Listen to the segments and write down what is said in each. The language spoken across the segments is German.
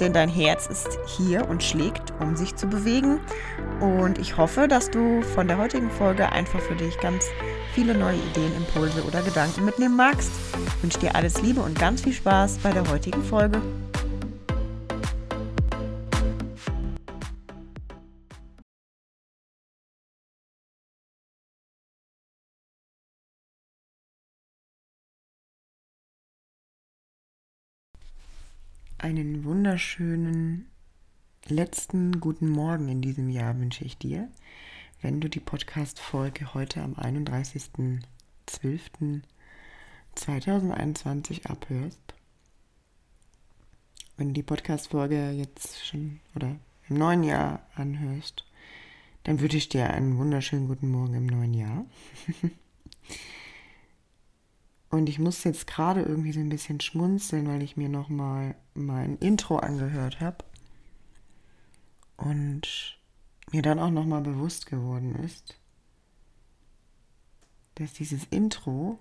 denn dein Herz ist hier und schlägt, um sich zu bewegen. Und ich hoffe, dass du von der heutigen Folge einfach für dich ganz viele neue Ideen, Impulse oder Gedanken mitnehmen magst. Ich wünsche dir alles Liebe und ganz viel Spaß bei der heutigen Folge. Einen wunderschönen letzten guten Morgen in diesem Jahr wünsche ich dir, wenn du die Podcast-Folge heute am 31.12.2021 abhörst. Wenn du die Podcast-Folge jetzt schon oder im neuen Jahr anhörst, dann wünsche ich dir einen wunderschönen guten Morgen im neuen Jahr. Und ich muss jetzt gerade irgendwie so ein bisschen schmunzeln, weil ich mir nochmal mein Intro angehört habe. Und mir dann auch nochmal bewusst geworden ist, dass dieses Intro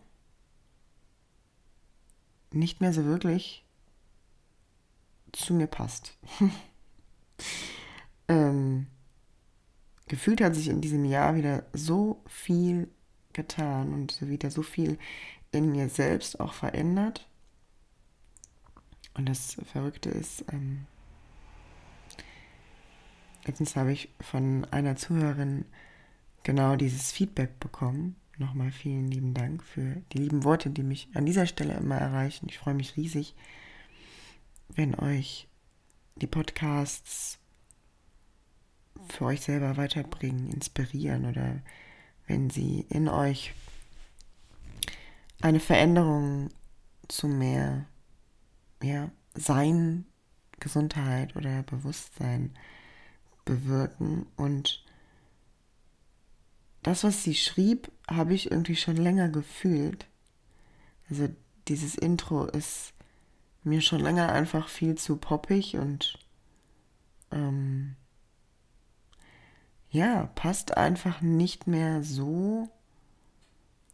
nicht mehr so wirklich zu mir passt. ähm, gefühlt hat sich in diesem Jahr wieder so viel getan und wieder so viel in mir selbst auch verändert. Und das Verrückte ist, ähm, letztens habe ich von einer Zuhörerin genau dieses Feedback bekommen. Nochmal vielen lieben Dank für die lieben Worte, die mich an dieser Stelle immer erreichen. Ich freue mich riesig, wenn euch die Podcasts für euch selber weiterbringen, inspirieren oder wenn sie in euch eine Veränderung zu mehr ja, Sein, Gesundheit oder Bewusstsein bewirken. Und das, was sie schrieb, habe ich irgendwie schon länger gefühlt. Also dieses Intro ist mir schon länger einfach viel zu poppig und ähm, ja, passt einfach nicht mehr so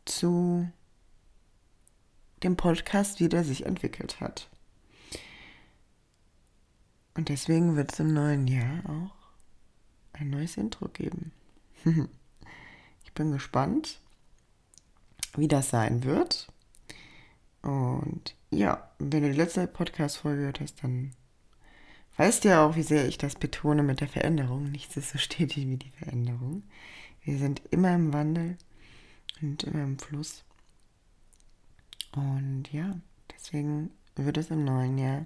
zu dem Podcast, wie der sich entwickelt hat. Und deswegen wird es im neuen Jahr auch ein neues Intro geben. ich bin gespannt, wie das sein wird. Und ja, wenn du die letzte Podcast-Folge gehört hast, dann weißt du ja auch, wie sehr ich das betone mit der Veränderung. Nichts ist so stetig wie die Veränderung. Wir sind immer im Wandel und immer im Fluss. Und ja, deswegen wird es im neuen Jahr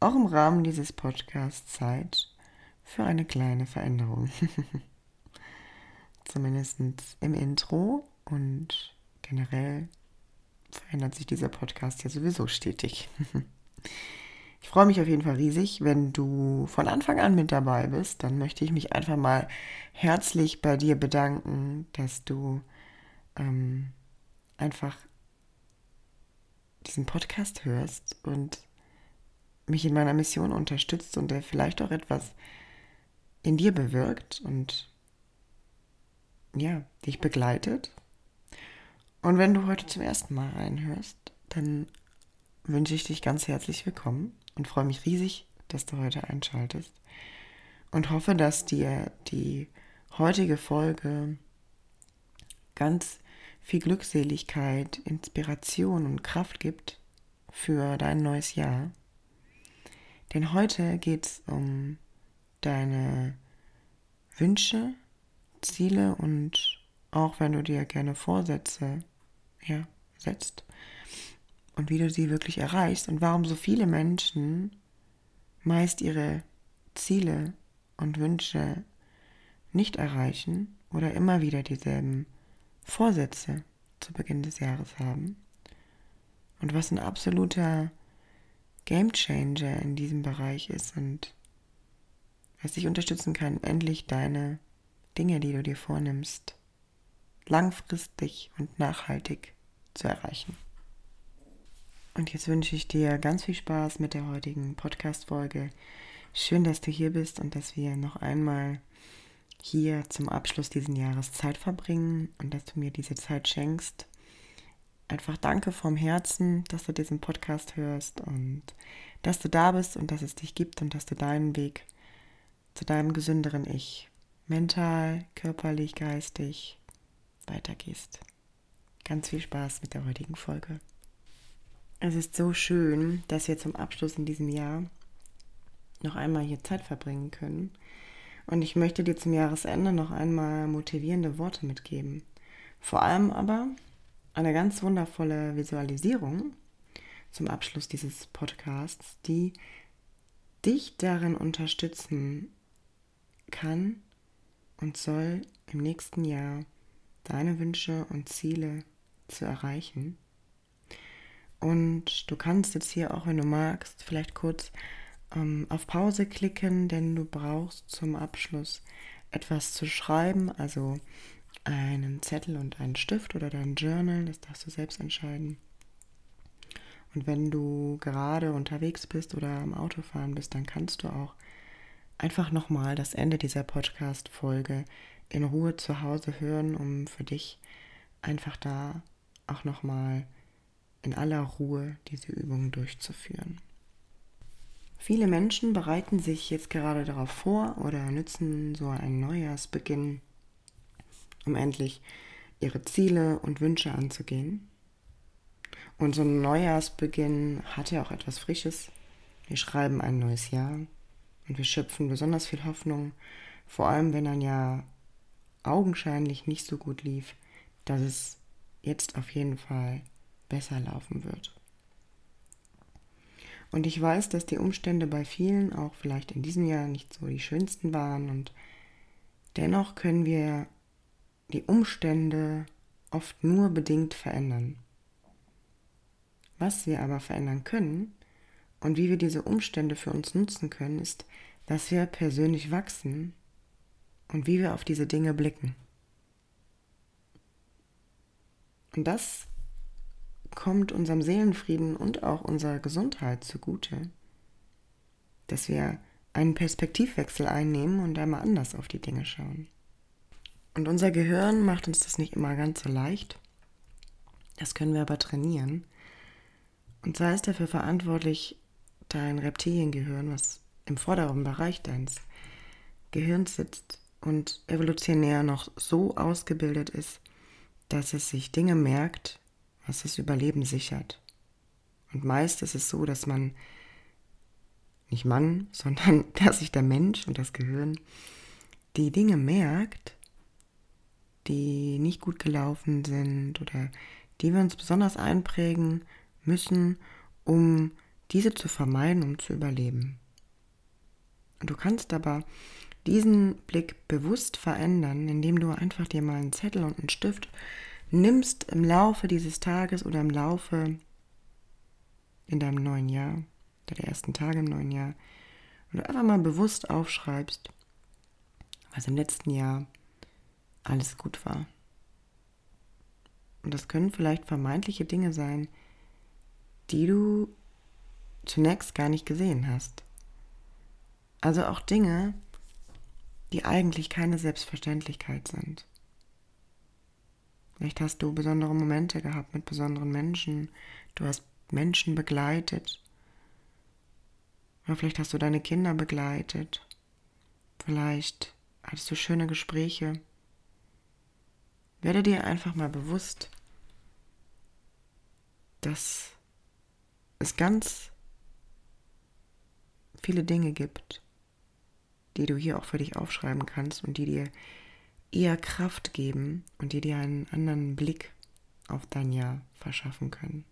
auch im Rahmen dieses Podcasts Zeit für eine kleine Veränderung. Zumindest im Intro und generell verändert sich dieser Podcast ja sowieso stetig. Ich freue mich auf jeden Fall riesig, wenn du von Anfang an mit dabei bist. Dann möchte ich mich einfach mal herzlich bei dir bedanken, dass du ähm, einfach diesen Podcast hörst und mich in meiner Mission unterstützt und der vielleicht auch etwas in dir bewirkt und ja, dich begleitet. Und wenn du heute zum ersten Mal reinhörst, dann wünsche ich dich ganz herzlich willkommen und freue mich riesig, dass du heute einschaltest und hoffe, dass dir die heutige Folge ganz viel Glückseligkeit, Inspiration und Kraft gibt für dein neues Jahr. Denn heute geht es um deine Wünsche, Ziele und auch wenn du dir gerne Vorsätze ja, setzt und wie du sie wirklich erreichst und warum so viele Menschen meist ihre Ziele und Wünsche nicht erreichen oder immer wieder dieselben Vorsätze zu Beginn des Jahres haben und was ein absoluter Gamechanger in diesem Bereich ist und was dich unterstützen kann, endlich deine Dinge, die du dir vornimmst, langfristig und nachhaltig zu erreichen. Und jetzt wünsche ich dir ganz viel Spaß mit der heutigen Podcast-Folge. Schön, dass du hier bist und dass wir noch einmal hier zum Abschluss dieses Jahres Zeit verbringen und dass du mir diese Zeit schenkst. Einfach danke vom Herzen, dass du diesen Podcast hörst und dass du da bist und dass es dich gibt und dass du deinen Weg zu deinem gesünderen Ich mental, körperlich, geistig weitergehst. Ganz viel Spaß mit der heutigen Folge. Es ist so schön, dass wir zum Abschluss in diesem Jahr noch einmal hier Zeit verbringen können. Und ich möchte dir zum Jahresende noch einmal motivierende Worte mitgeben. Vor allem aber eine ganz wundervolle Visualisierung zum Abschluss dieses Podcasts, die dich darin unterstützen kann und soll im nächsten Jahr deine Wünsche und Ziele zu erreichen. Und du kannst jetzt hier auch, wenn du magst, vielleicht kurz ähm, auf Pause klicken, denn du brauchst zum Abschluss etwas zu schreiben, also einen Zettel und einen Stift oder dein Journal, das darfst du selbst entscheiden. Und wenn du gerade unterwegs bist oder am Autofahren bist, dann kannst du auch einfach nochmal das Ende dieser Podcast-Folge in Ruhe zu Hause hören, um für dich einfach da auch nochmal in aller Ruhe diese Übungen durchzuführen. Viele Menschen bereiten sich jetzt gerade darauf vor oder nützen so einen Neujahrsbeginn, um endlich ihre Ziele und Wünsche anzugehen. Und so ein Neujahrsbeginn hat ja auch etwas Frisches. Wir schreiben ein neues Jahr und wir schöpfen besonders viel Hoffnung, vor allem wenn ein Jahr augenscheinlich nicht so gut lief, dass es jetzt auf jeden Fall besser laufen wird. Und ich weiß, dass die Umstände bei vielen auch vielleicht in diesem Jahr nicht so die schönsten waren und dennoch können wir die Umstände oft nur bedingt verändern. Was wir aber verändern können und wie wir diese Umstände für uns nutzen können, ist, dass wir persönlich wachsen und wie wir auf diese Dinge blicken. Und das kommt unserem Seelenfrieden und auch unserer Gesundheit zugute, dass wir einen Perspektivwechsel einnehmen und einmal anders auf die Dinge schauen. Und unser Gehirn macht uns das nicht immer ganz so leicht. Das können wir aber trainieren. Und sei es dafür verantwortlich, dein Reptiliengehirn, was im vorderen Bereich deines Gehirns sitzt und evolutionär noch so ausgebildet ist, dass es sich Dinge merkt, was das Überleben sichert. Und meist ist es so, dass man, nicht Mann, sondern dass sich der Mensch und das Gehirn die Dinge merkt, die nicht gut gelaufen sind oder die wir uns besonders einprägen müssen, um diese zu vermeiden, um zu überleben. Und du kannst aber diesen Blick bewusst verändern, indem du einfach dir mal einen Zettel und einen Stift nimmst im Laufe dieses Tages oder im Laufe in deinem neuen Jahr, der ersten Tage im neuen Jahr, und du einfach mal bewusst aufschreibst, was im letzten Jahr alles gut war. Und das können vielleicht vermeintliche Dinge sein, die du zunächst gar nicht gesehen hast. Also auch Dinge, die eigentlich keine Selbstverständlichkeit sind. Vielleicht hast du besondere Momente gehabt mit besonderen Menschen. Du hast Menschen begleitet. Oder vielleicht hast du deine Kinder begleitet. Vielleicht hattest du schöne Gespräche. Werde dir einfach mal bewusst, dass es ganz viele Dinge gibt, die du hier auch für dich aufschreiben kannst und die dir eher Kraft geben und die dir einen anderen Blick auf dein Jahr verschaffen können.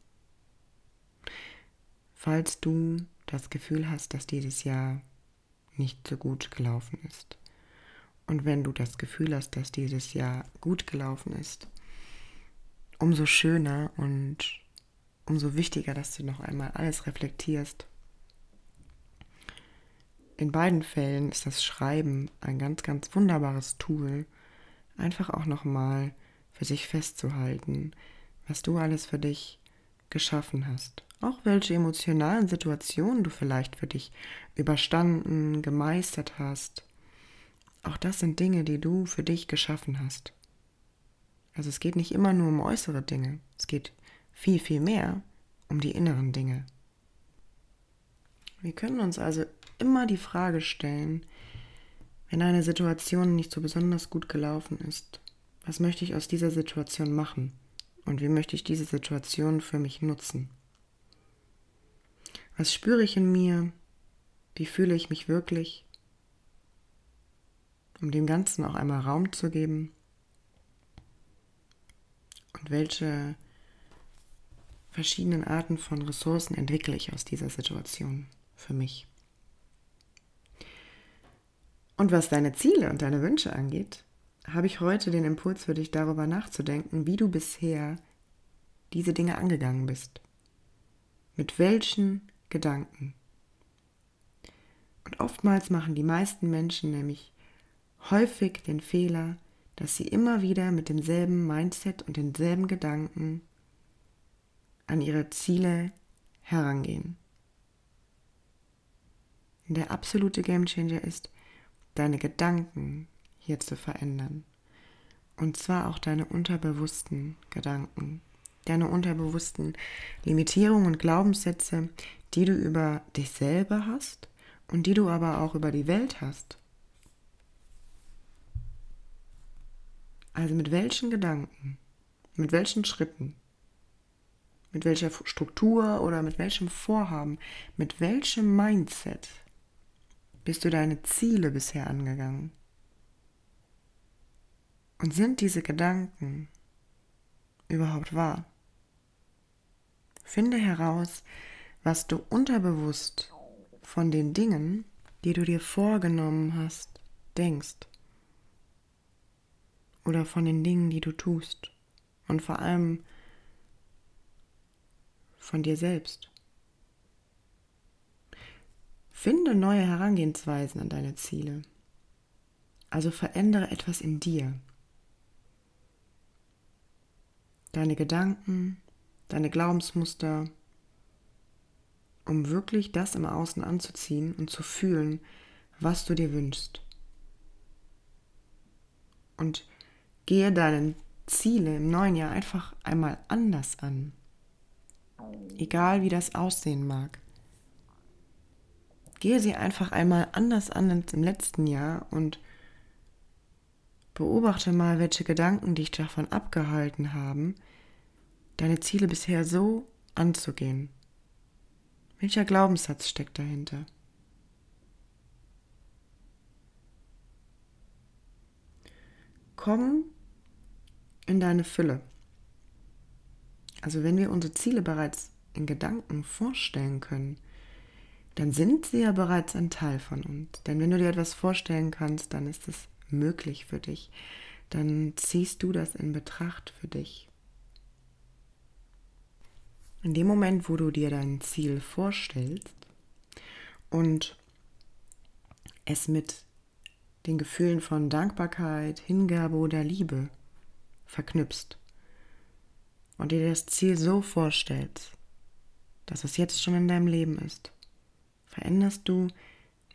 Falls du das Gefühl hast, dass dieses Jahr nicht so gut gelaufen ist und wenn du das Gefühl hast, dass dieses Jahr gut gelaufen ist, umso schöner und umso wichtiger, dass du noch einmal alles reflektierst. In beiden Fällen ist das Schreiben ein ganz, ganz wunderbares Tool, einfach auch nochmal für sich festzuhalten, was du alles für dich geschaffen hast. Auch welche emotionalen Situationen du vielleicht für dich überstanden, gemeistert hast. Auch das sind Dinge, die du für dich geschaffen hast. Also es geht nicht immer nur um äußere Dinge, es geht viel, viel mehr um die inneren Dinge. Wir können uns also immer die Frage stellen, wenn eine Situation nicht so besonders gut gelaufen ist, was möchte ich aus dieser Situation machen und wie möchte ich diese Situation für mich nutzen? Was spüre ich in mir? Wie fühle ich mich wirklich? Um dem Ganzen auch einmal Raum zu geben. Und welche verschiedenen Arten von Ressourcen entwickle ich aus dieser Situation für mich? Und was deine Ziele und deine Wünsche angeht, habe ich heute den Impuls für dich darüber nachzudenken, wie du bisher diese Dinge angegangen bist. Mit welchen Gedanken. Und oftmals machen die meisten Menschen nämlich häufig den Fehler, dass sie immer wieder mit demselben Mindset und denselben Gedanken an ihre Ziele herangehen. Der absolute Gamechanger ist, deine Gedanken hier zu verändern. Und zwar auch deine unterbewussten Gedanken, deine unterbewussten Limitierungen und Glaubenssätze, die du über dich selber hast und die du aber auch über die Welt hast. Also mit welchen Gedanken, mit welchen Schritten, mit welcher Struktur oder mit welchem Vorhaben, mit welchem Mindset bist du deine Ziele bisher angegangen? Und sind diese Gedanken überhaupt wahr? Finde heraus, was du unterbewusst von den Dingen, die du dir vorgenommen hast, denkst. Oder von den Dingen, die du tust. Und vor allem von dir selbst. Finde neue Herangehensweisen an deine Ziele. Also verändere etwas in dir. Deine Gedanken, deine Glaubensmuster, um wirklich das im Außen anzuziehen und zu fühlen, was du dir wünschst. Und gehe deine Ziele im neuen Jahr einfach einmal anders an. Egal wie das aussehen mag. Gehe sie einfach einmal anders an als im letzten Jahr und beobachte mal, welche Gedanken dich davon abgehalten haben, deine Ziele bisher so anzugehen. Welcher Glaubenssatz steckt dahinter? Komm in deine Fülle. Also wenn wir unsere Ziele bereits in Gedanken vorstellen können, dann sind sie ja bereits ein Teil von uns. Denn wenn du dir etwas vorstellen kannst, dann ist es möglich für dich. Dann ziehst du das in Betracht für dich. In dem Moment, wo du dir dein Ziel vorstellst und es mit den Gefühlen von Dankbarkeit, Hingabe oder Liebe verknüpfst und dir das Ziel so vorstellst, dass es jetzt schon in deinem Leben ist, veränderst du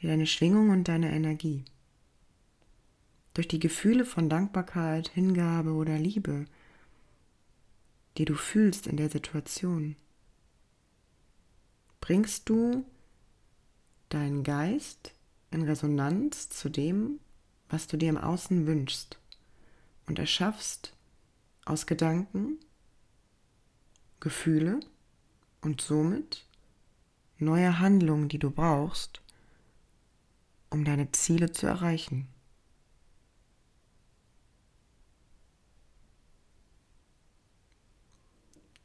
deine Schwingung und deine Energie. Durch die Gefühle von Dankbarkeit, Hingabe oder Liebe die du fühlst in der Situation, bringst du deinen Geist in Resonanz zu dem, was du dir im Außen wünschst und erschaffst aus Gedanken Gefühle und somit neue Handlungen, die du brauchst, um deine Ziele zu erreichen.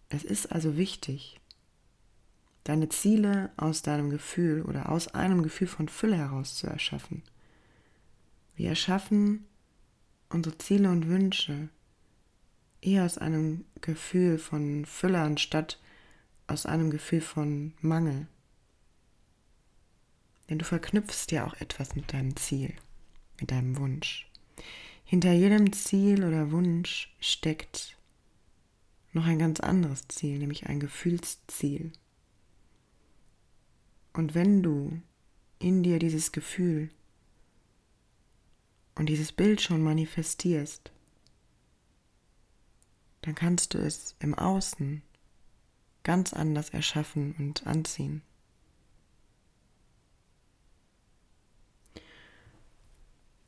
Es ist also wichtig, deine Ziele aus deinem Gefühl oder aus einem Gefühl von Fülle heraus zu erschaffen. Wir erschaffen unsere Ziele und Wünsche eher aus einem Gefühl von Fülle anstatt aus einem Gefühl von Mangel. Denn du verknüpfst ja auch etwas mit deinem Ziel, mit deinem Wunsch. hinter jedem Ziel oder Wunsch steckt noch ein ganz anderes Ziel, nämlich ein Gefühlsziel. Und wenn du in dir dieses Gefühl und dieses Bild schon manifestierst, dann kannst du es im Außen ganz anders erschaffen und anziehen.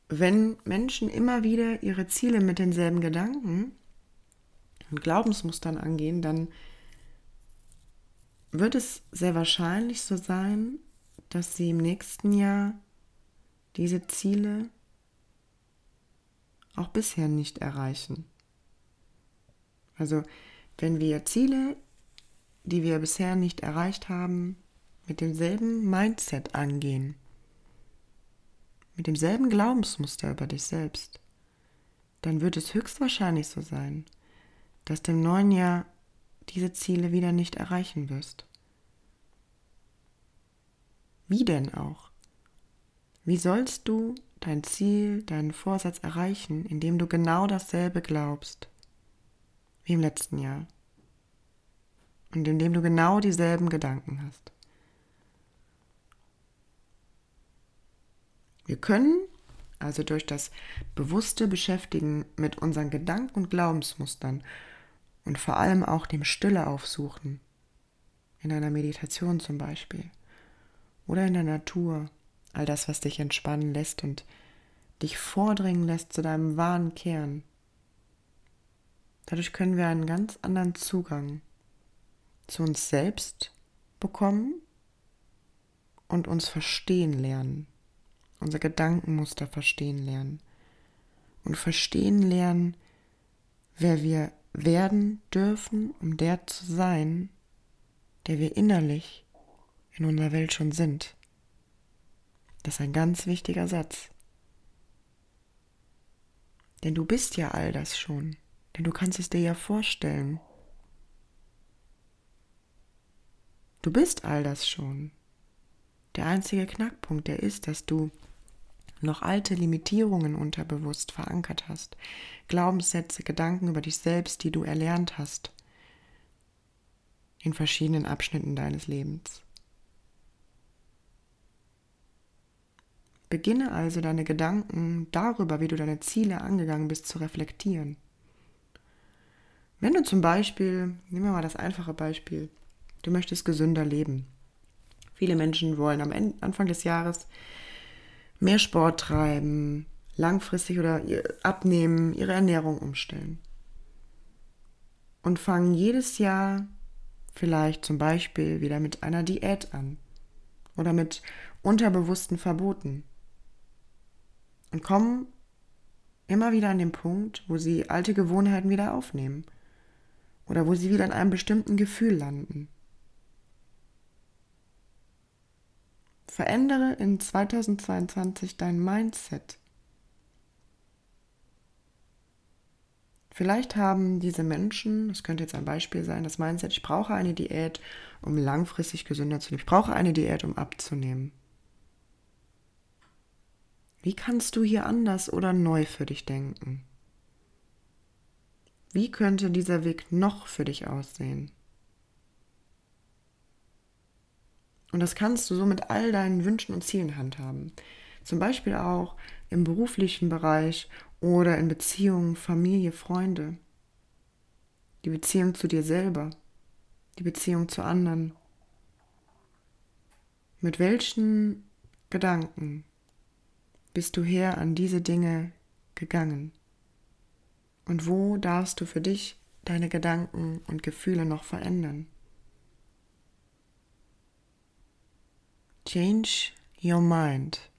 Wenn Menschen immer wieder ihre Ziele mit denselben Gedanken und Glaubensmustern angehen, dann wird es sehr wahrscheinlich so sein, dass sie im nächsten Jahr diese Ziele auch bisher nicht erreichen. Also wenn wir Ziele, die wir bisher nicht erreicht haben, mit demselben Mindset angehen, mit demselben Glaubensmuster über dich selbst, dann wird es höchstwahrscheinlich so sein, dass du im neuen Jahr diese Ziele wieder nicht erreichen wirst. Wie denn auch? Wie sollst du dein Ziel, deinen Vorsatz erreichen, indem du genau dasselbe glaubst wie im letzten Jahr und indem du genau dieselben Gedanken hast? Wir können also durch das bewusste Beschäftigen mit unseren Gedanken und Glaubensmustern und vor allem auch dem Stille aufsuchen, in einer Meditation zum Beispiel. Oder in der Natur, all das, was dich entspannen lässt und dich vordringen lässt zu deinem wahren Kern. Dadurch können wir einen ganz anderen Zugang zu uns selbst bekommen und uns verstehen lernen, unser Gedankenmuster verstehen lernen und verstehen lernen, wer wir werden dürfen, um der zu sein, der wir innerlich in unserer Welt schon sind. Das ist ein ganz wichtiger Satz. Denn du bist ja all das schon, denn du kannst es dir ja vorstellen. Du bist all das schon. Der einzige Knackpunkt, der ist, dass du noch alte Limitierungen unterbewusst verankert hast, Glaubenssätze, Gedanken über dich selbst, die du erlernt hast in verschiedenen Abschnitten deines Lebens. Beginne also deine Gedanken darüber, wie du deine Ziele angegangen bist, zu reflektieren. Wenn du zum Beispiel, nehmen wir mal das einfache Beispiel, du möchtest gesünder leben. Viele Menschen wollen am Anfang des Jahres mehr Sport treiben, langfristig oder abnehmen, ihre Ernährung umstellen. Und fangen jedes Jahr vielleicht zum Beispiel wieder mit einer Diät an oder mit unterbewussten Verboten und kommen immer wieder an den Punkt, wo sie alte Gewohnheiten wieder aufnehmen oder wo sie wieder in einem bestimmten Gefühl landen. Verändere in 2022 dein Mindset. Vielleicht haben diese Menschen, das könnte jetzt ein Beispiel sein, das Mindset, ich brauche eine Diät, um langfristig gesünder zu leben. Ich brauche eine Diät, um abzunehmen. Wie kannst du hier anders oder neu für dich denken? Wie könnte dieser Weg noch für dich aussehen? Und das kannst du so mit all deinen Wünschen und Zielen handhaben. Zum Beispiel auch im beruflichen Bereich oder in Beziehungen, Familie, Freunde. Die Beziehung zu dir selber, die Beziehung zu anderen. Mit welchen Gedanken bist du her an diese Dinge gegangen? Und wo darfst du für dich deine Gedanken und Gefühle noch verändern? Change your mind.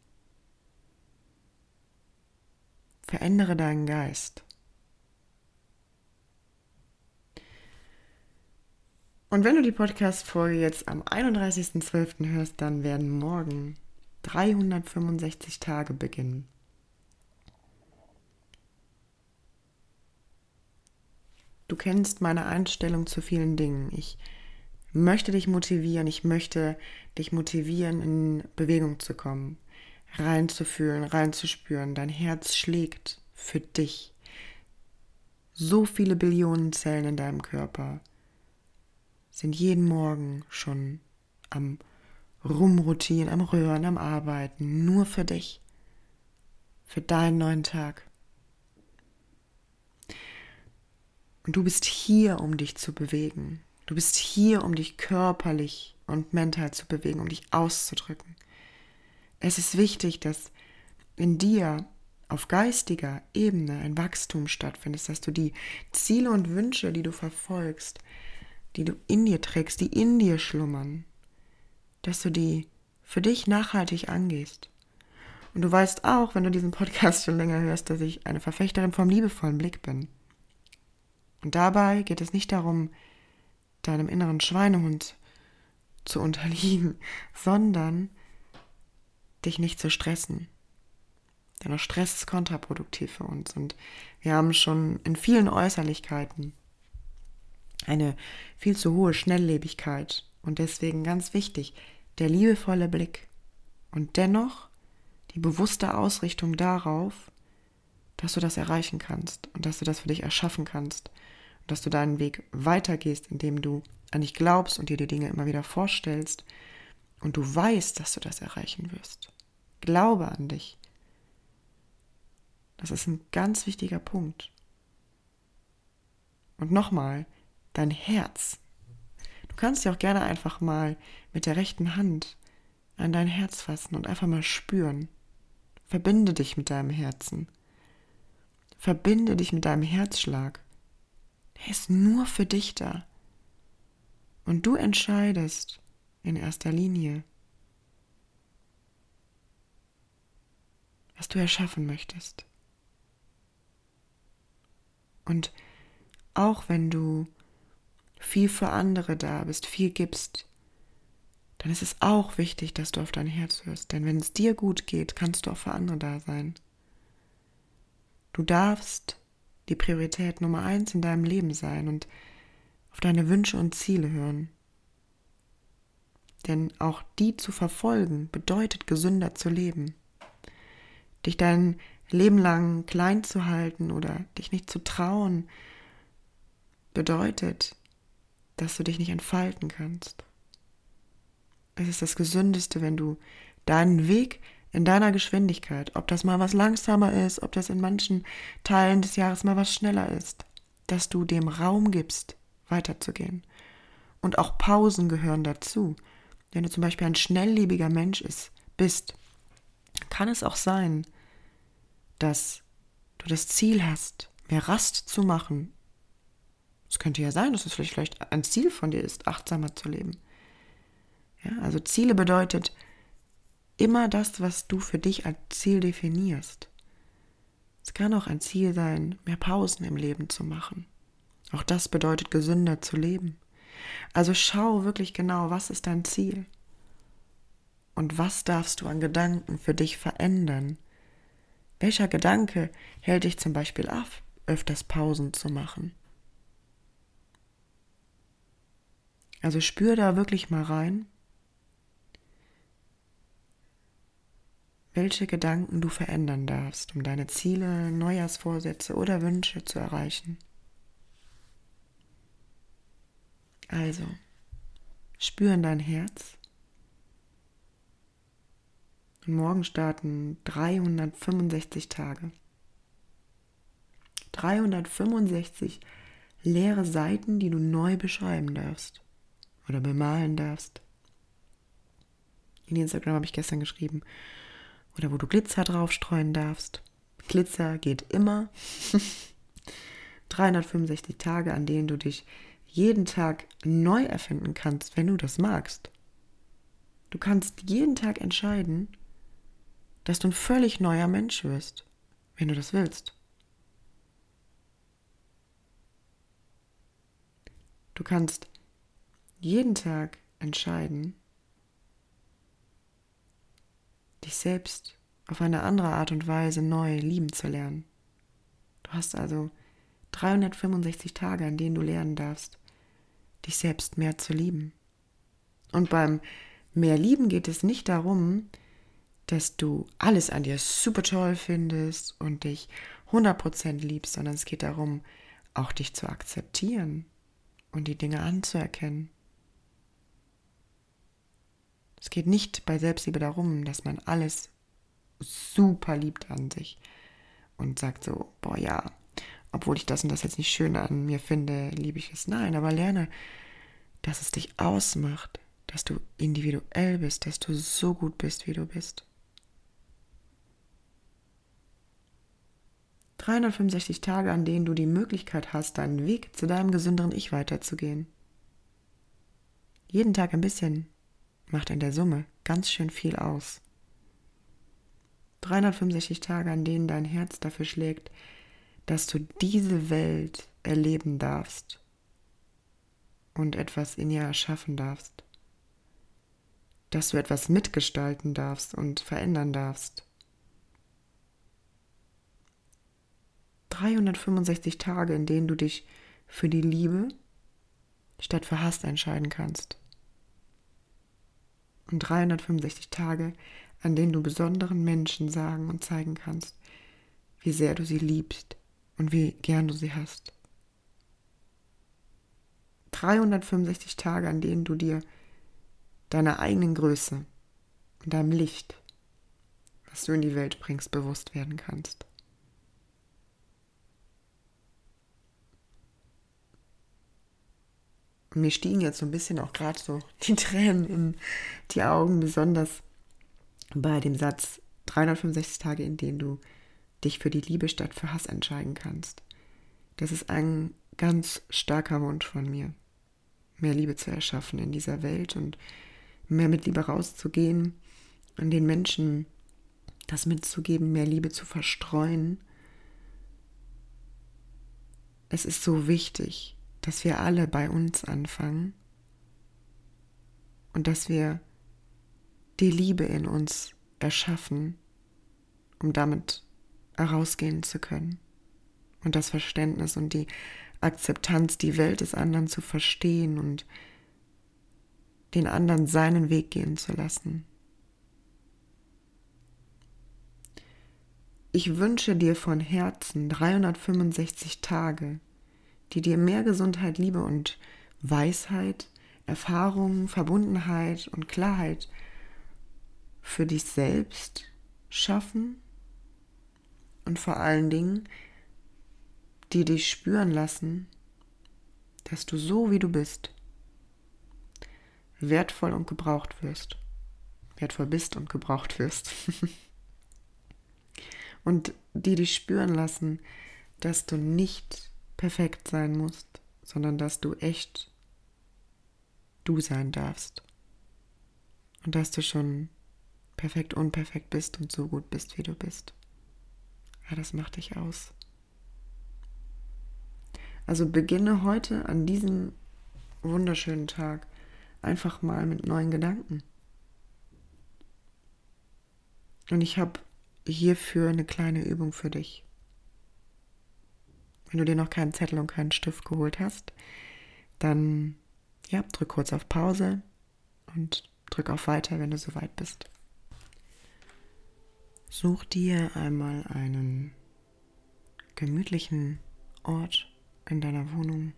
Verändere deinen Geist. Und wenn du die Podcast-Folge jetzt am 31.12. hörst, dann werden morgen 365 Tage beginnen. Du kennst meine Einstellung zu vielen Dingen. Ich möchte dich motivieren, ich möchte dich motivieren, in Bewegung zu kommen, reinzufühlen, reinzuspüren. Dein Herz schlägt für dich. So viele Billionen Zellen in deinem Körper sind jeden Morgen schon am Rumrotieren, am Röhren, am Arbeiten, nur für dich, für deinen neuen Tag. Und du bist hier, um dich zu bewegen. Du bist hier, um dich körperlich und mental zu bewegen, um dich auszudrücken. Es ist wichtig, dass in dir auf geistiger Ebene ein Wachstum stattfindet, dass du die Ziele und Wünsche, die du verfolgst, die du in dir trägst, die in dir schlummern, dass du die für dich nachhaltig angehst. Und du weißt auch, wenn du diesen Podcast schon länger hörst, dass ich eine Verfechterin vom liebevollen Blick bin. Und dabei geht es nicht darum, deinem inneren Schweinehund zu unterliegen, sondern dich nicht zu stressen. Denn auch Stress ist kontraproduktiv für uns. Und wir haben schon in vielen Äußerlichkeiten eine viel zu hohe Schnelllebigkeit. Und deswegen ganz wichtig, der liebevolle Blick. Und dennoch die bewusste Ausrichtung darauf, dass du das erreichen kannst und dass du das für dich erschaffen kannst dass du deinen Weg weitergehst, indem du an dich glaubst und dir die Dinge immer wieder vorstellst und du weißt, dass du das erreichen wirst. Glaube an dich. Das ist ein ganz wichtiger Punkt. Und nochmal, dein Herz. Du kannst ja auch gerne einfach mal mit der rechten Hand an dein Herz fassen und einfach mal spüren. Verbinde dich mit deinem Herzen. Verbinde dich mit deinem Herzschlag. Er ist nur für dich da. Und du entscheidest in erster Linie, was du erschaffen möchtest. Und auch wenn du viel für andere da bist, viel gibst, dann ist es auch wichtig, dass du auf dein Herz hörst. Denn wenn es dir gut geht, kannst du auch für andere da sein. Du darfst die Priorität Nummer eins in deinem Leben sein und auf deine Wünsche und Ziele hören. Denn auch die zu verfolgen bedeutet gesünder zu leben. Dich dein Leben lang klein zu halten oder dich nicht zu trauen, bedeutet, dass du dich nicht entfalten kannst. Es ist das Gesündeste, wenn du deinen Weg in deiner Geschwindigkeit, ob das mal was langsamer ist, ob das in manchen Teilen des Jahres mal was schneller ist, dass du dem Raum gibst, weiterzugehen. Und auch Pausen gehören dazu. Wenn du zum Beispiel ein schnelllebiger Mensch ist, bist, kann es auch sein, dass du das Ziel hast, mehr Rast zu machen. Es könnte ja sein, dass es vielleicht ein Ziel von dir ist, achtsamer zu leben. Ja, also Ziele bedeutet, immer das, was du für dich als Ziel definierst. Es kann auch ein Ziel sein, mehr Pausen im Leben zu machen. Auch das bedeutet gesünder zu leben. Also schau wirklich genau, was ist dein Ziel? Und was darfst du an Gedanken für dich verändern? Welcher Gedanke hält dich zum Beispiel ab, öfters Pausen zu machen? Also spür da wirklich mal rein welche Gedanken du verändern darfst, um deine Ziele, Neujahrsvorsätze oder Wünsche zu erreichen. Also, spüren dein Herz. Und morgen starten 365 Tage. 365 leere Seiten, die du neu beschreiben darfst oder bemalen darfst. In Instagram habe ich gestern geschrieben, oder wo du Glitzer draufstreuen darfst. Glitzer geht immer. 365 Tage, an denen du dich jeden Tag neu erfinden kannst, wenn du das magst. Du kannst jeden Tag entscheiden, dass du ein völlig neuer Mensch wirst, wenn du das willst. Du kannst jeden Tag entscheiden, dich selbst auf eine andere Art und Weise neu lieben zu lernen. Du hast also 365 Tage, an denen du lernen darfst, dich selbst mehr zu lieben. Und beim mehr lieben geht es nicht darum, dass du alles an dir super toll findest und dich 100% liebst, sondern es geht darum, auch dich zu akzeptieren und die Dinge anzuerkennen. Es geht nicht bei Selbstliebe darum, dass man alles super liebt an sich und sagt so, boah ja, obwohl ich das und das jetzt nicht schön an mir finde, liebe ich es. Nein, aber lerne, dass es dich ausmacht, dass du individuell bist, dass du so gut bist, wie du bist. 365 Tage, an denen du die Möglichkeit hast, deinen Weg zu deinem gesünderen Ich weiterzugehen. Jeden Tag ein bisschen macht in der Summe ganz schön viel aus. 365 Tage, an denen dein Herz dafür schlägt, dass du diese Welt erleben darfst und etwas in ihr erschaffen darfst. Dass du etwas mitgestalten darfst und verändern darfst. 365 Tage, in denen du dich für die Liebe statt für Hass entscheiden kannst. Und 365 Tage, an denen du besonderen Menschen sagen und zeigen kannst, wie sehr du sie liebst und wie gern du sie hast. 365 Tage, an denen du dir deiner eigenen Größe und deinem Licht, was du in die Welt bringst, bewusst werden kannst. Mir stiegen jetzt so ein bisschen auch gerade so die Tränen in die Augen, besonders bei dem Satz 365 Tage, in denen du dich für die Liebe statt für Hass entscheiden kannst. Das ist ein ganz starker Wunsch von mir, mehr Liebe zu erschaffen in dieser Welt und mehr mit Liebe rauszugehen, an den Menschen das mitzugeben, mehr Liebe zu verstreuen. Es ist so wichtig, dass wir alle bei uns anfangen und dass wir die Liebe in uns erschaffen, um damit herausgehen zu können. Und das Verständnis und die Akzeptanz, die Welt des anderen zu verstehen und den anderen seinen Weg gehen zu lassen. Ich wünsche dir von Herzen 365 Tage, die dir mehr Gesundheit, Liebe und Weisheit, Erfahrung, Verbundenheit und Klarheit für dich selbst schaffen und vor allen Dingen, die dich spüren lassen, dass du so wie du bist, wertvoll und gebraucht wirst. Wertvoll bist und gebraucht wirst. und die dich spüren lassen, dass du nicht perfekt sein musst, sondern dass du echt du sein darfst. Und dass du schon perfekt unperfekt bist und so gut bist, wie du bist. Ja, das macht dich aus. Also beginne heute an diesem wunderschönen Tag einfach mal mit neuen Gedanken. Und ich habe hierfür eine kleine Übung für dich. Wenn du dir noch keinen Zettel und keinen Stift geholt hast, dann ja, drück kurz auf Pause und drück auf Weiter, wenn du soweit bist. Such dir einmal einen gemütlichen Ort in deiner Wohnung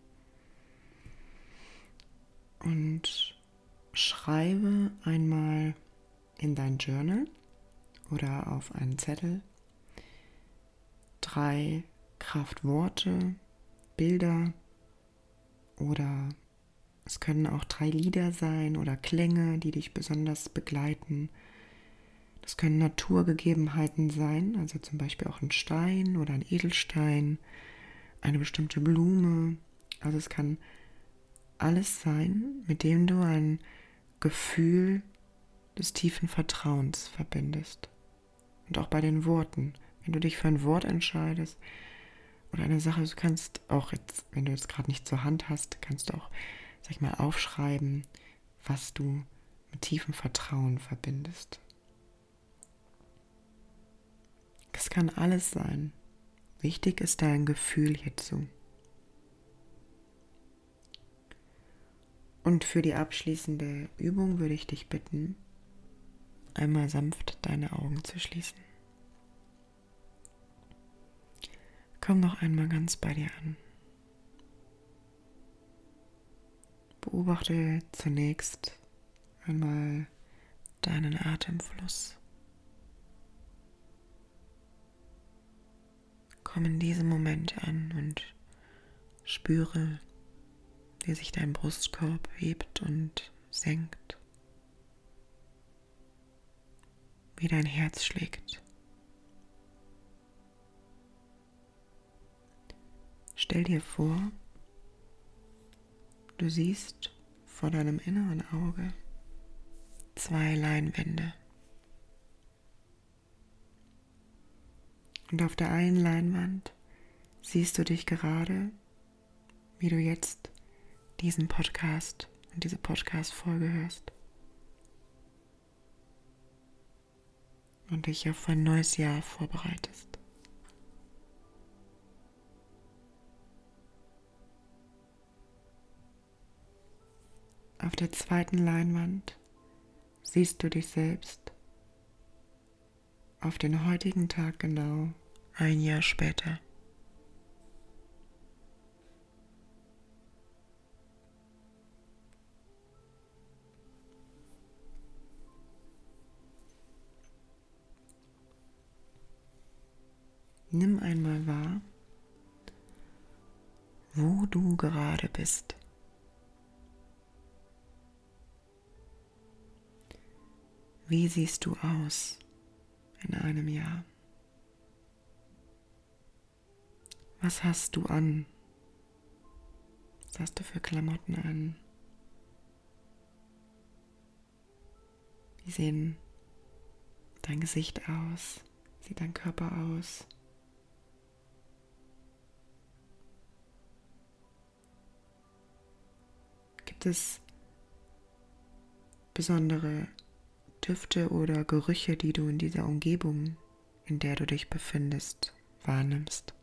und schreibe einmal in dein Journal oder auf einen Zettel drei Kraftworte, Bilder oder es können auch drei Lieder sein oder Klänge, die dich besonders begleiten das können Naturgegebenheiten sein, also zum Beispiel auch ein Stein oder ein Edelstein, eine bestimmte Blume. Also es kann alles sein, mit dem du ein Gefühl des tiefen Vertrauens verbindest. Und auch bei den Worten. Wenn du dich für ein Wort entscheidest oder eine Sache, du kannst auch jetzt, wenn du jetzt gerade nicht zur Hand hast, kannst du auch, sag ich mal, aufschreiben, was du mit tiefem Vertrauen verbindest. Es kann alles sein. Wichtig ist dein Gefühl hierzu. Und für die abschließende Übung würde ich dich bitten, einmal sanft deine Augen zu schließen. Komm noch einmal ganz bei dir an. Beobachte zunächst einmal deinen Atemfluss. Komm in diesem Moment an und spüre, wie sich dein Brustkorb hebt und senkt, wie dein Herz schlägt. Stell dir vor, du siehst vor deinem inneren Auge zwei Leinwände. Und auf der einen Leinwand siehst du dich gerade, wie du jetzt diesen Podcast und diese Podcast-Folge hörst. Und dich auf ein neues Jahr vorbereitest. Auf der zweiten Leinwand siehst du dich selbst auf den heutigen Tag genau ein Jahr später. Nimm einmal wahr, wo du gerade bist. Wie siehst du aus in einem Jahr? Was hast du an? Was hast du für Klamotten an? Wie sehen dein Gesicht aus? Sieht dein Körper aus? Gibt es besondere Düfte oder Gerüche, die du in dieser Umgebung, in der du dich befindest, wahrnimmst.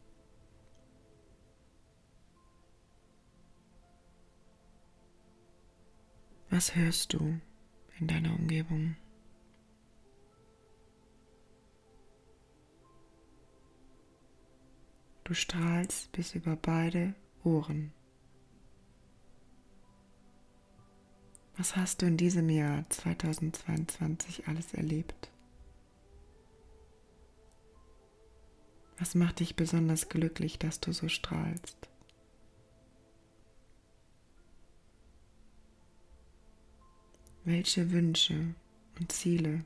Was hörst du in deiner Umgebung? Du strahlst bis über beide Ohren. Was hast du in diesem Jahr 2022 alles erlebt? Was macht dich besonders glücklich, dass du so strahlst? Welche Wünsche und Ziele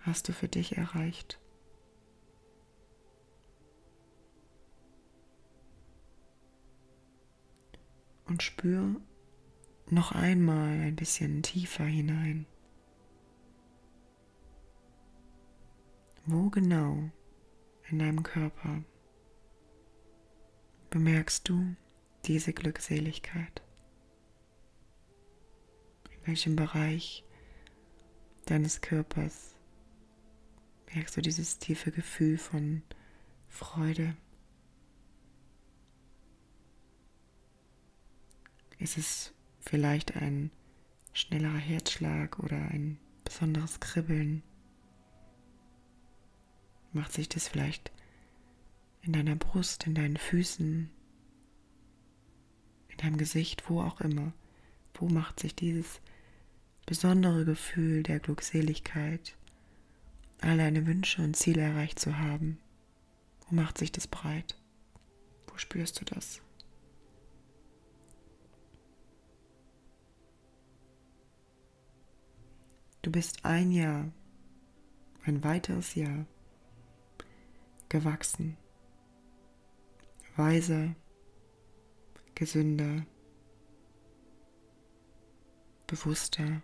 hast du für dich erreicht? Und spür noch einmal ein bisschen tiefer hinein. Wo genau in deinem Körper bemerkst du diese Glückseligkeit? In welchem Bereich deines Körpers merkst du dieses tiefe Gefühl von Freude? Ist es vielleicht ein schnellerer Herzschlag oder ein besonderes Kribbeln? Macht sich das vielleicht in deiner Brust, in deinen Füßen, in deinem Gesicht, wo auch immer? Wo macht sich dieses besondere Gefühl der Glückseligkeit, all deine Wünsche und Ziele erreicht zu haben? Wo macht sich das breit? Wo spürst du das? Du bist ein Jahr, ein weiteres Jahr gewachsen, weiser, gesünder, bewusster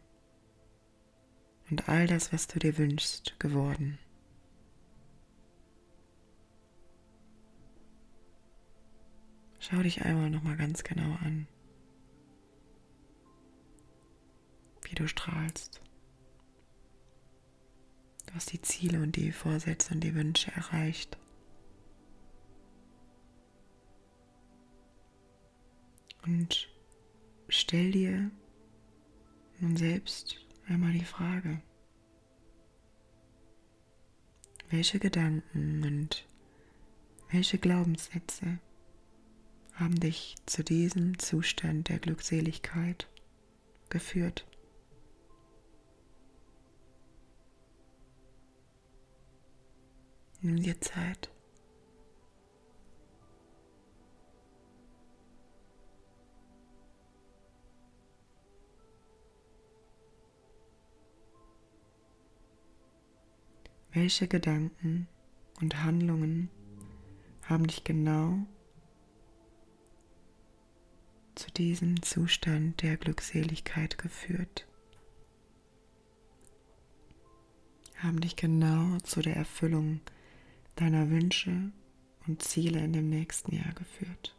und all das, was du dir wünschst, geworden. Schau dich einmal noch mal ganz genau an, wie du strahlst. Hast die Ziele und die Vorsätze und die Wünsche erreicht. Und stell dir nun selbst einmal die Frage, welche Gedanken und Welche Glaubenssätze haben dich zu diesem Zustand der Glückseligkeit geführt? Nimm dir Zeit. Welche Gedanken und Handlungen haben dich genau zu diesem Zustand der Glückseligkeit geführt? Haben dich genau zu der Erfüllung deiner Wünsche und Ziele in dem nächsten Jahr geführt?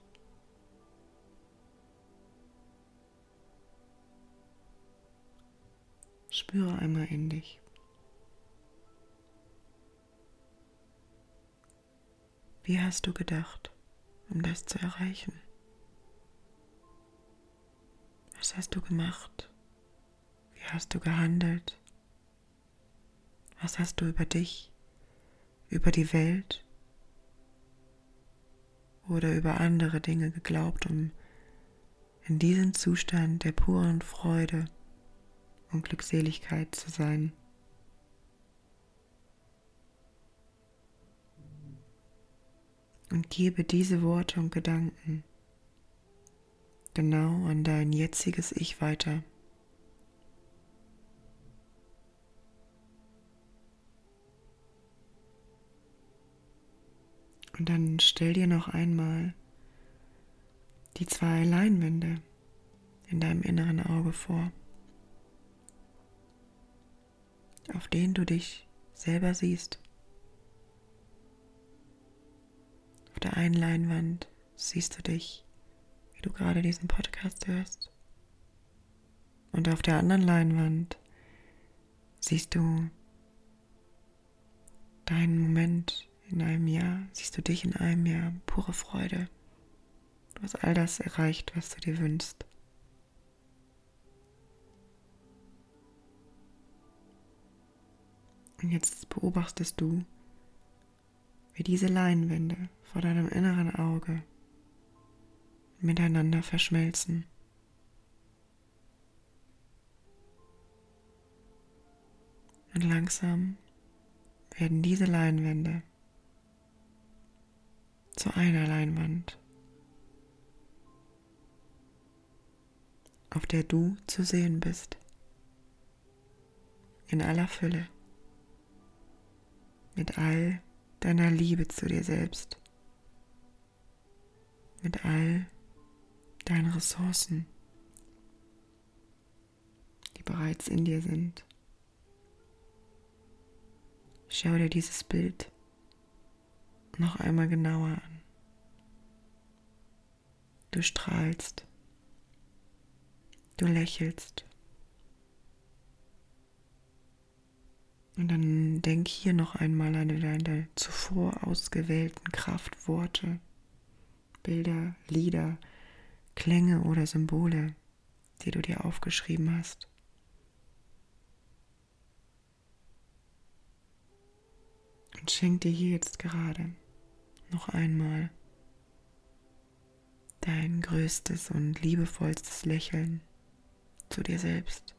Spüre einmal in dich. Wie hast du gedacht, um das zu erreichen? Was hast du gemacht? Wie hast du gehandelt? Was hast du über dich, über die Welt oder über andere Dinge geglaubt, um in diesem Zustand der puren Freude und Glückseligkeit zu sein? und gebe diese Worte und Gedanken genau an dein jetziges Ich weiter. Und dann stell dir noch einmal die zwei Leinwände in deinem inneren Auge vor, auf denen du dich selber siehst. Auf der einen Leinwand siehst du dich, wie du gerade diesen Podcast hörst. Und auf der anderen Leinwand siehst du deinen Moment in einem Jahr, siehst du dich in einem Jahr, pure Freude. Du hast all das erreicht, was du dir wünschst. Und jetzt beobachtest du, wie diese Leinwände vor deinem inneren Auge miteinander verschmelzen. Und langsam werden diese Leinwände zu einer Leinwand, auf der du zu sehen bist, in aller Fülle, mit all deiner Liebe zu dir selbst, mit all deinen Ressourcen, die bereits in dir sind. Schau dir dieses Bild noch einmal genauer an. Du strahlst, du lächelst. Und dann denk hier noch einmal an deine zuvor ausgewählten Kraftworte, Bilder, Lieder, Klänge oder Symbole, die du dir aufgeschrieben hast. Und schenk dir hier jetzt gerade noch einmal dein größtes und liebevollstes Lächeln zu dir selbst.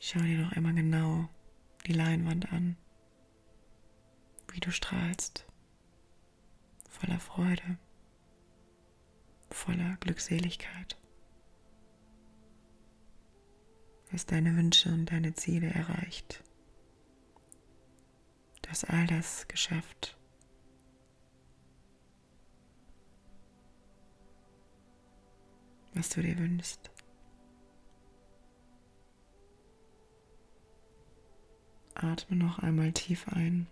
Schau dir noch einmal genau die Leinwand an, wie du strahlst, voller Freude, voller Glückseligkeit. Hast deine Wünsche und deine Ziele erreicht. Du hast all das geschafft. was du dir wünschst. Atme noch einmal tief ein.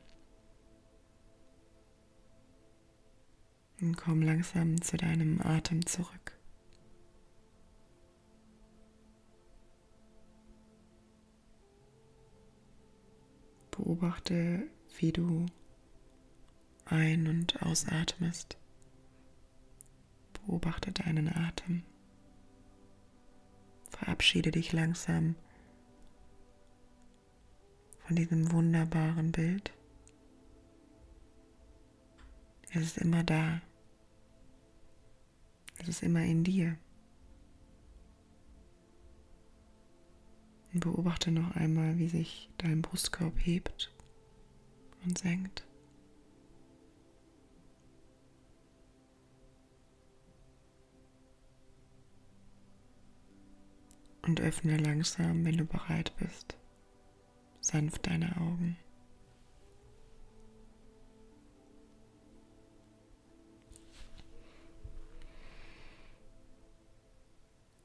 Und komm langsam zu deinem Atem zurück. Beobachte, wie du ein- und ausatmest. Beobachte deinen Atem. Verabschiede dich langsam von diesem wunderbaren Bild. Es ist immer da. Es ist immer in dir. Beobachte noch einmal, wie sich dein Brustkorb hebt und senkt. Und öffne langsam, wenn du bereit bist, sanft deine Augen.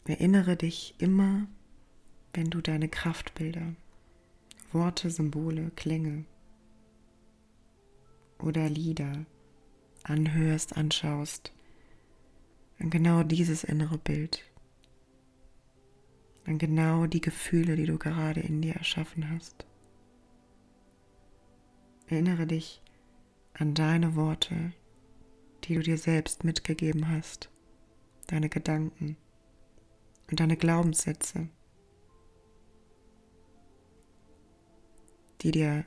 Erinnere dich immer, wenn du deine Kraftbilder, Worte, Symbole, Klänge oder Lieder anhörst, anschaust, an genau dieses innere Bild, an genau die Gefühle, die du gerade in dir erschaffen hast. Erinnere dich an deine Worte, die du dir selbst mitgegeben hast, deine Gedanken und deine Glaubenssätze, die dir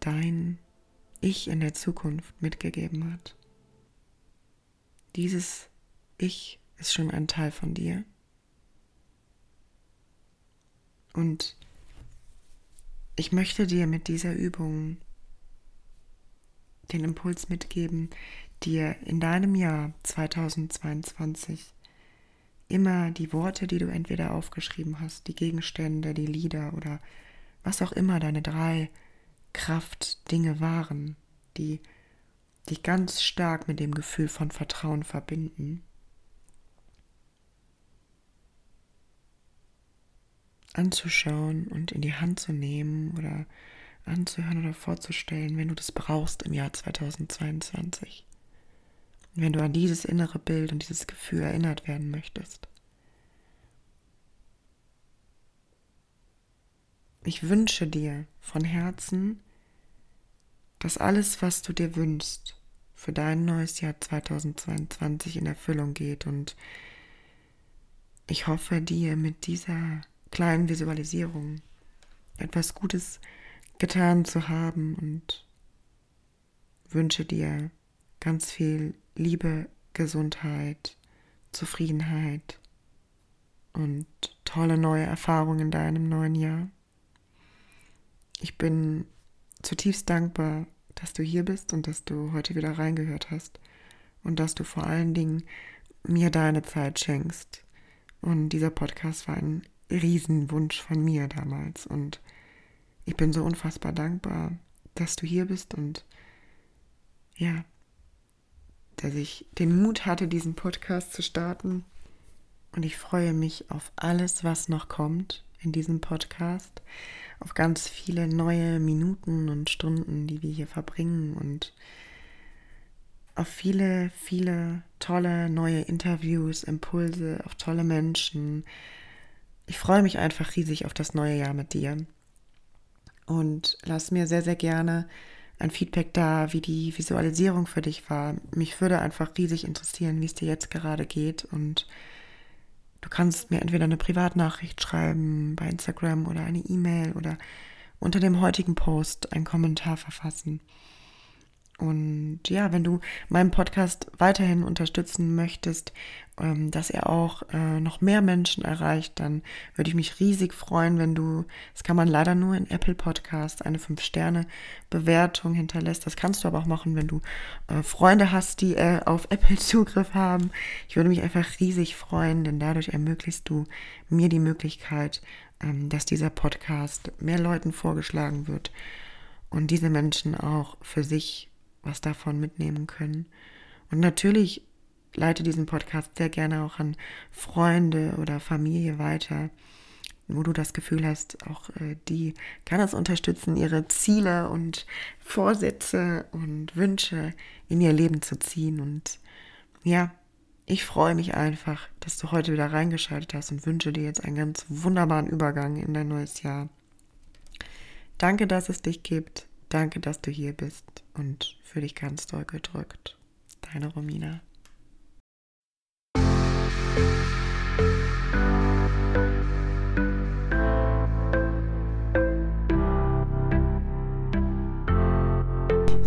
dein Ich in der Zukunft mitgegeben hat. Dieses Ich ist schon ein Teil von dir. Und ich möchte dir mit dieser Übung den Impuls mitgeben, dir in deinem Jahr 2022 immer die Worte, die du entweder aufgeschrieben hast, die Gegenstände, die Lieder oder was auch immer deine drei Kraftdinge waren, die dich ganz stark mit dem Gefühl von Vertrauen verbinden, anzuschauen und in die Hand zu nehmen oder anzuhören oder vorzustellen, wenn du das brauchst im Jahr 2022 wenn du an dieses innere Bild und dieses Gefühl erinnert werden möchtest. Ich wünsche dir von Herzen, dass alles, was du dir wünschst, für dein neues Jahr 2022 in Erfüllung geht. Und ich hoffe dir mit dieser kleinen Visualisierung etwas Gutes getan zu haben und wünsche dir ganz viel Liebe, Gesundheit, Zufriedenheit und tolle neue Erfahrungen in deinem neuen Jahr. Ich bin zutiefst dankbar, dass du hier bist und dass du heute wieder reingehört hast und dass du vor allen Dingen mir deine Zeit schenkst. Und dieser Podcast war ein Riesenwunsch von mir damals und ich bin so unfassbar dankbar, dass du hier bist und ja, dass ich den Mut hatte, diesen Podcast zu starten. Und ich freue mich auf alles, was noch kommt in diesem Podcast, auf ganz viele neue Minuten und Stunden, die wir hier verbringen und auf viele, viele tolle neue Interviews, Impulse, auf tolle Menschen. Ich freue mich einfach riesig auf das neue Jahr mit dir. Und lass mir sehr, sehr gerne ein Feedback da, wie die Visualisierung für dich war. Mich würde einfach riesig interessieren, wie es dir jetzt gerade geht. Und du kannst mir entweder eine Privatnachricht schreiben bei Instagram oder eine E-Mail oder unter dem heutigen Post einen Kommentar verfassen. Und ja, wenn du meinen Podcast weiterhin unterstützen möchtest, ähm, dass er auch äh, noch mehr Menschen erreicht, dann würde ich mich riesig freuen, wenn du, das kann man leider nur in Apple Podcast, eine 5-Sterne-Bewertung hinterlässt. Das kannst du aber auch machen, wenn du äh, Freunde hast, die äh, auf Apple Zugriff haben. Ich würde mich einfach riesig freuen, denn dadurch ermöglichst du mir die Möglichkeit, ähm, dass dieser Podcast mehr Leuten vorgeschlagen wird und diese Menschen auch für sich was davon mitnehmen können. Und natürlich leite diesen Podcast sehr gerne auch an Freunde oder Familie weiter, wo du das Gefühl hast, auch äh, die kann es unterstützen, ihre Ziele und Vorsätze und Wünsche in ihr Leben zu ziehen. Und ja, ich freue mich einfach, dass du heute wieder reingeschaltet hast und wünsche dir jetzt einen ganz wunderbaren Übergang in dein neues Jahr. Danke, dass es dich gibt. Danke, dass du hier bist und für dich ganz doll gedrückt. Deine Romina.